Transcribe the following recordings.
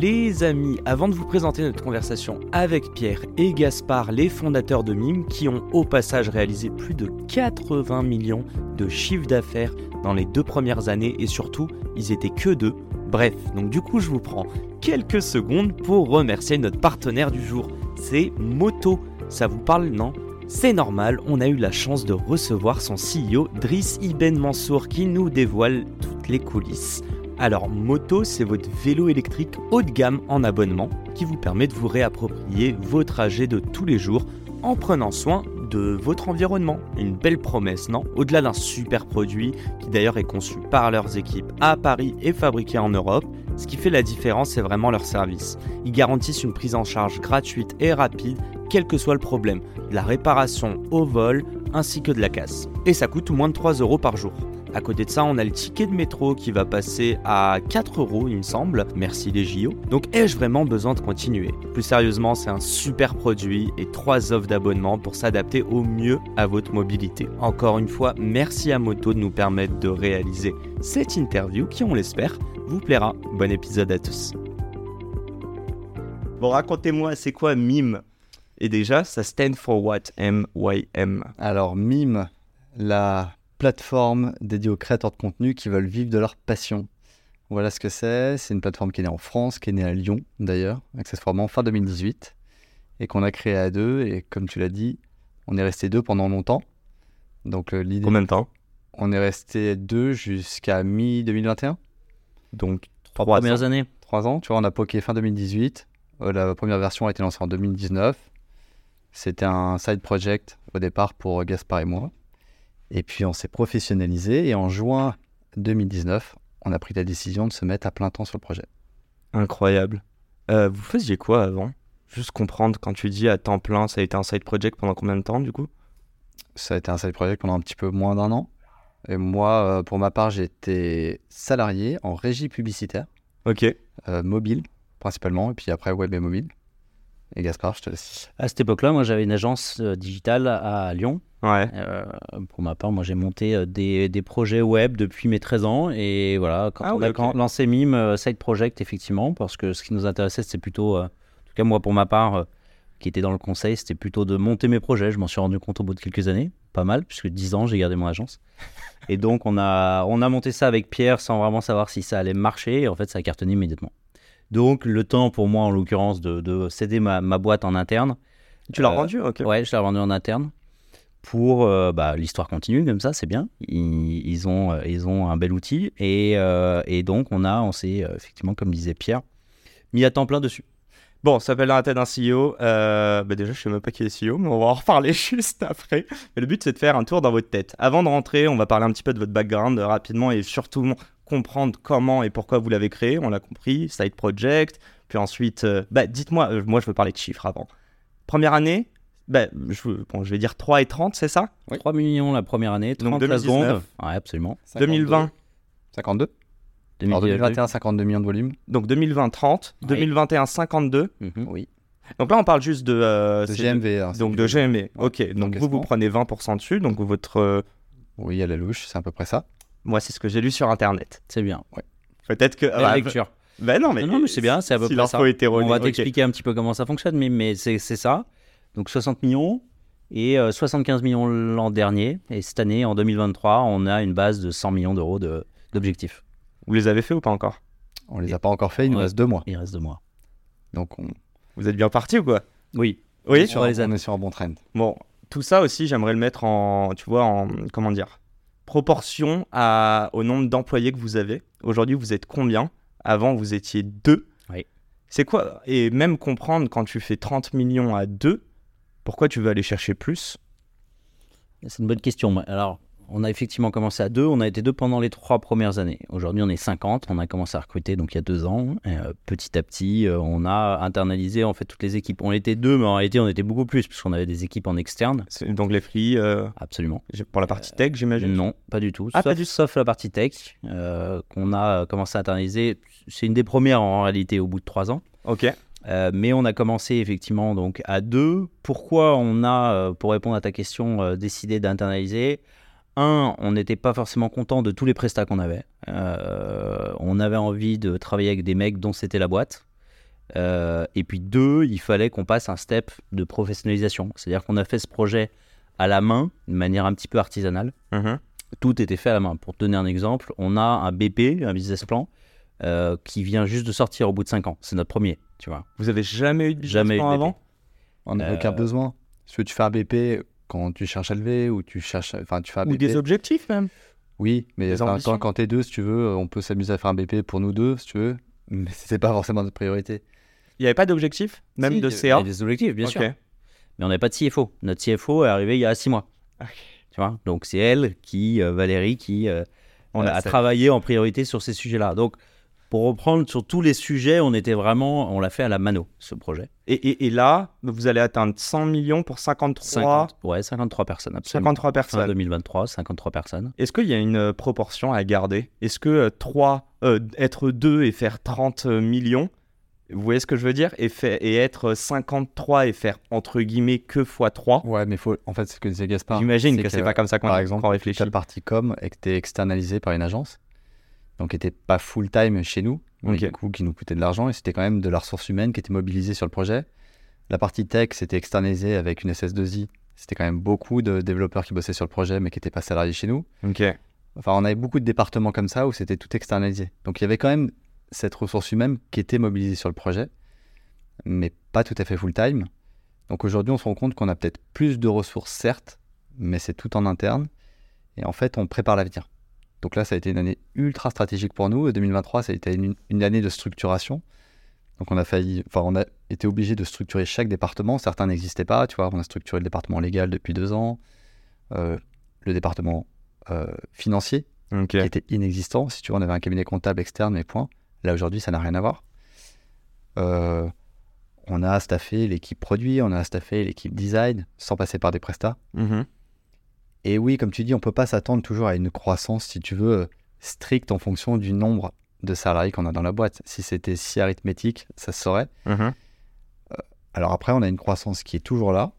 Les amis, avant de vous présenter notre conversation avec Pierre et Gaspard, les fondateurs de Mime, qui ont au passage réalisé plus de 80 millions de chiffre d'affaires dans les deux premières années et surtout, ils étaient que deux. Bref, donc du coup, je vous prends quelques secondes pour remercier notre partenaire du jour. C'est Moto. Ça vous parle, non? C'est normal, on a eu la chance de recevoir son CEO Driss Ibn Mansour qui nous dévoile toutes les coulisses. Alors Moto, c'est votre vélo électrique haut de gamme en abonnement qui vous permet de vous réapproprier vos trajets de tous les jours en prenant soin de votre environnement. Une belle promesse, non? Au-delà d'un super produit qui d'ailleurs est conçu par leurs équipes à Paris et fabriqué en Europe, ce qui fait la différence, c'est vraiment leur service. Ils garantissent une prise en charge gratuite et rapide, quel que soit le problème, de la réparation au vol ainsi que de la casse. Et ça coûte moins de 3 euros par jour. À côté de ça, on a le ticket de métro qui va passer à 4 euros, il me semble. Merci les JO. Donc, ai-je vraiment besoin de continuer? Plus sérieusement, c'est un super produit et 3 offres d'abonnement pour s'adapter au mieux à votre mobilité. Encore une fois, merci à Moto de nous permettre de réaliser cette interview qui, on l'espère, vous plaira. Bon épisode à tous. Bon, racontez-moi, c'est quoi MIME? Et déjà, ça stand for what M-Y-M. Alors, MIME, la plateforme dédiée aux créateurs de contenu qui veulent vivre de leur passion. Voilà ce que c'est. C'est une plateforme qui est née en France, qui est née à Lyon d'ailleurs, accessoirement fin 2018, et qu'on a créée à deux. Et comme tu l'as dit, on est resté deux pendant longtemps. Donc euh, l'idée. Combien de temps? On est resté deux jusqu'à mi 2021. Donc trois premières années. Trois ans. Tu vois, on a poké fin 2018. Euh, la première version a été lancée en 2019. C'était un side project au départ pour Gaspard et moi. Et puis on s'est professionnalisé et en juin 2019, on a pris la décision de se mettre à plein temps sur le projet. Incroyable. Euh, vous faisiez quoi avant? Juste comprendre, quand tu dis à temps plein, ça a été un side project pendant combien de temps du coup? Ça a été un side project pendant un petit peu moins d'un an. Et moi, euh, pour ma part, j'étais salarié en régie publicitaire. Ok. Euh, mobile, principalement, et puis après web et mobile. Et Gaspard, je te laisse. À cette époque-là, moi, j'avais une agence digitale à Lyon Ouais. Euh, pour ma part, moi j'ai monté euh, des, des, projets web depuis mes 13 ans et voilà, quand ah on a lancé MIME euh, Side Project, effectivement, parce que ce qui nous intéressait, c'était plutôt, en tout cas moi pour ma part, qui était dans le conseil, c'était plutôt de monter mes projets. Je m'en suis rendu compte au bout de quelques années, pas mal, puisque 10 ans j'ai gardé mon agence. Et donc on a, on a monté ça avec Pierre sans vraiment savoir si ça allait marcher et en fait ça a cartonné immédiatement. Donc le temps pour moi en l'occurrence de, de céder ma, ma, boîte en interne. Tu l'as rendu ok. Ouais, je l'ai rendu en interne pour euh, bah, l'histoire continue comme ça, c'est bien. Ils, ont, euh, ils ont un bel outil et, euh, et donc on a, on s'est effectivement, comme disait Pierre, mis à temps plein dessus. Bon, ça s'appelle la tête d'un CEO. bah déjà, je sais même pas qui est CEO, mais on va en reparler juste après. Mais le but, c'est de faire un tour dans votre tête. Avant de rentrer, on va parler un petit peu de votre background rapidement et surtout comprendre comment et pourquoi vous l'avez créé. On l'a compris, side project. Puis ensuite, bah, dites-moi, moi, je veux parler de chiffres avant. Première année, ben, je, bon, je vais dire 3 et 30, c'est ça? 3 millions la première année, 30 Donc 2019, la seconde. Ouais, absolument. 2020 52 2021, 52 millions de volume. Donc 2020, 30. 2021, 52. Oui. Donc là, on parle juste de, euh, de GMV. Hein, donc de GMV. Ok. Donc vous, vous prenez 20% dessus. Donc votre. Euh, oui, à la louche, c'est à peu près ça. Moi, c'est ce que j'ai lu sur Internet. C'est bien. Ouais. Peut-être que. La lecture. Ben non, mais. Non, mais c'est bien, c'est à peu près ça. On va t'expliquer un petit peu comment ça fonctionne, mais, mais c'est ça. Donc 60 millions et 75 euh, millions l'an dernier. Et cette année, en 2023, on a une base de 100 millions d'euros d'objectifs. Vous les avez fait ou pas encore? On les a pas encore fait, il nous reste deux mois. Il reste deux mois. Donc on... Vous êtes bien parti ou quoi? Oui. Oui, on, sur, les on est sur un bon trend. Bon, tout ça aussi, j'aimerais le mettre en, tu vois, en, comment dire, proportion à, au nombre d'employés que vous avez. Aujourd'hui, vous êtes combien? Avant, vous étiez deux. Oui. C'est quoi? Et même comprendre quand tu fais 30 millions à deux, pourquoi tu veux aller chercher plus? C'est une bonne question. Alors, on a effectivement commencé à deux. On a été deux pendant les trois premières années. Aujourd'hui, on est 50. On a commencé à recruter donc il y a deux ans. Euh, petit à petit, euh, on a internalisé en fait toutes les équipes. On était deux, mais en réalité, on était beaucoup plus puisqu'on avait des équipes en externe. Donc les free. Absolument. Pour la partie tech, j'imagine? Non, pas du tout. Ah, sauf, pas du... sauf la partie tech qu'on a commencé à internaliser. C'est une des premières en réalité au bout de trois ans. Ok. Euh, mais on a commencé effectivement donc à deux. Pourquoi on a, euh, pour répondre à ta question, euh, décidé d'internaliser? Un, on n'était pas forcément content de tous les prestats qu'on avait. on avait envie de travailler avec des mecs dont c'était la boîte. et puis deux, il fallait qu'on passe un step de professionnalisation. C'est-à-dire qu'on a fait ce projet à la main, de manière un petit peu artisanale. Mm-hmm. Tout était fait à la main. Pour te donner un exemple, on a un BP, un business plan, qui vient juste de sortir au bout de 5 ans. C'est notre premier. Tu vois. Vous avez jamais eu de jamais eu avant? On n'a aucun besoin. Si tu fais un BP quand tu cherches à lever ou tu cherches, enfin tu fais un ou BP. des objectifs même. Oui, mais temps, quand t'es deux, si tu veux, on peut s'amuser à faire un BP pour nous deux, si tu veux. Mais c'est pas forcément notre priorité. Il n'y avait pas d'objectif, même si, de Il y CA. avait des objectifs, bien sûr. Mais on n'avait pas de CFO. Notre CFO est arrivé il y a six mois. Tu vois? Donc c'est elle qui, euh, Valérie, qui euh, On a a travaillé en priorité sur ces sujets-là. Donc pour reprendre sur tous les sujets, on était vraiment, on l'a fait à la mano, ce projet. Et, et- et là, vous allez atteindre 100 millions pour 53, 50, ouais, 53 personnes, absolument. 53 Fin personnes. 2023, 53 personnes. Est-ce qu'il y a une euh, proportion à garder? Est-ce que euh, trois, euh, être 2 et faire 30 millions, vous voyez ce que je veux dire? Et, fait- et être 53 et faire entre guillemets que x 3 Ouais, mais faut, en fait, ce que disait Gaspard. J'imagine c'est que c'est pas comme ça qu'on par qu'on exemple, réfléchit. la partie com et que tu externalisé par une agence, donc qui n'était pas full time chez nous, mais Ok. du coup qui nous coûtait de l'argent et c'était quand même de la ressource humaine qui était mobilisée sur le projet. La partie tech, c'était externalisé avec une SS2I. C'était quand même beaucoup de développeurs qui bossaient sur le projet mais qui n'étaient pas salariés chez nous. Enfin, on avait beaucoup de départements comme ça où c'était tout externalisé. Donc il y avait quand même cette ressource humaine qui était mobilisée sur le projet, mais pas tout à fait full time. Donc aujourd'hui, on se rend compte qu'on a peut-être plus de ressources, certes, mais c'est tout en interne. Et en fait, on prépare l'avenir. Donc là, ça a été une année ultra stratégique pour nous. Et 2023, ça a été une, une année de structuration. Donc on a failli, enfin, on a été obligé de structurer chaque département. Certains n'existaient pas. Tu vois, on a structuré le département légal depuis deux ans, euh, le département euh, financier qui était inexistant. Si tu veux, on avait un cabinet comptable externe, mais point. Là, aujourd'hui, ça n'a rien à voir. Euh, on a staffé l'équipe produit, on a staffé l'équipe design, sans passer par des prestats. Mhm. Et oui, comme tu dis, on peut pas s'attendre toujours à une croissance, si tu veux, stricte en fonction du nombre de salariés qu'on a dans la boîte. Si c'était si arithmétique, ça se saurait. Mhm. Alors après, on a une croissance qui est toujours là,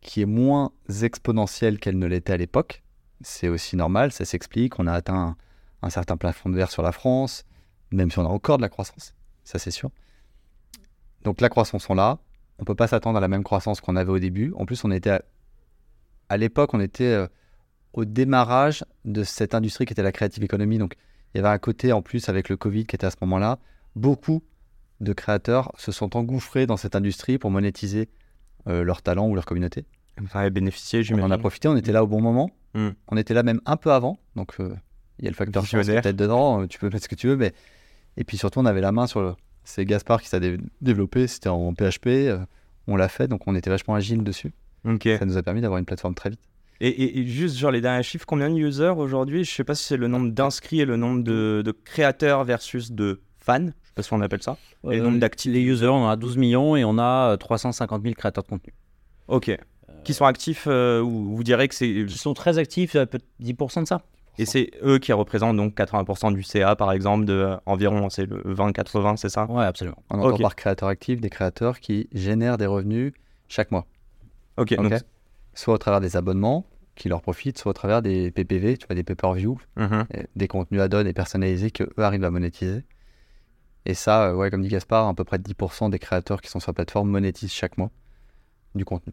qui est moins exponentielle qu'elle ne l'était à l'époque. C'est aussi normal, ça s'explique. On a atteint un, un certain plafond de verre sur la France, même si on a encore de la croissance, ça c'est sûr. Donc la croissance sont là. On peut pas s'attendre à la même croissance qu'on avait au début. En plus, on était à, l'époque, on était euh, au démarrage de cette industrie qui était la creative economy. Donc il y avait un côté en plus avec le Covid qui était à ce moment-là. Beaucoup de créateurs se sont engouffrés dans cette industrie pour monétiser euh, leur talent ou leur communauté. Vous en avez bénéficié, On j'imagine. en a profité, on était là au bon moment. Mm. On était là même un peu avant. Donc euh, il y a le facteur chance peut-être dedans, euh, tu peux mettre ce que tu veux. Mais... Et puis surtout, on avait la main sur le. C'est Gaspard qui s'est dé- développé, c'était en PHP. euh, on l'a fait, donc on était vachement agile dessus. Ça nous a permis d'avoir une plateforme très vite. Et, et- et juste genre les derniers chiffres, combien de users aujourd'hui? Je sais pas si c'est le nombre d'inscrits et le nombre de, de créateurs versus de fans. Je sais pas si on appelle ça. Et le Euh, nombre d'actifs. Les users, on a 12 millions et on a euh, 350 000 créateurs de contenu. Ok. Qui sont actifs euh, ou vous direz que c'est Qui sont très actifs, euh, peut-être 10% de ça. et c'est eux qui représentent donc 80% du CA par exemple de euh, environ c'est le 20-80 c'est ça? Ouais, absolument. On entend Ok. par créateur actif des créateurs qui génèrent des revenus chaque mois. Ok. Donc- Soit au travers des abonnements qui leur profitent, soit au travers des PPV, tu vois, des pay-per-view, Mhm. des contenus add-on et personnalisés que eux arrivent à monétiser. Et ça, euh, ouais, comme dit Gaspard, à peu près 10% des créateurs qui sont sur la plateforme monétisent chaque mois du contenu.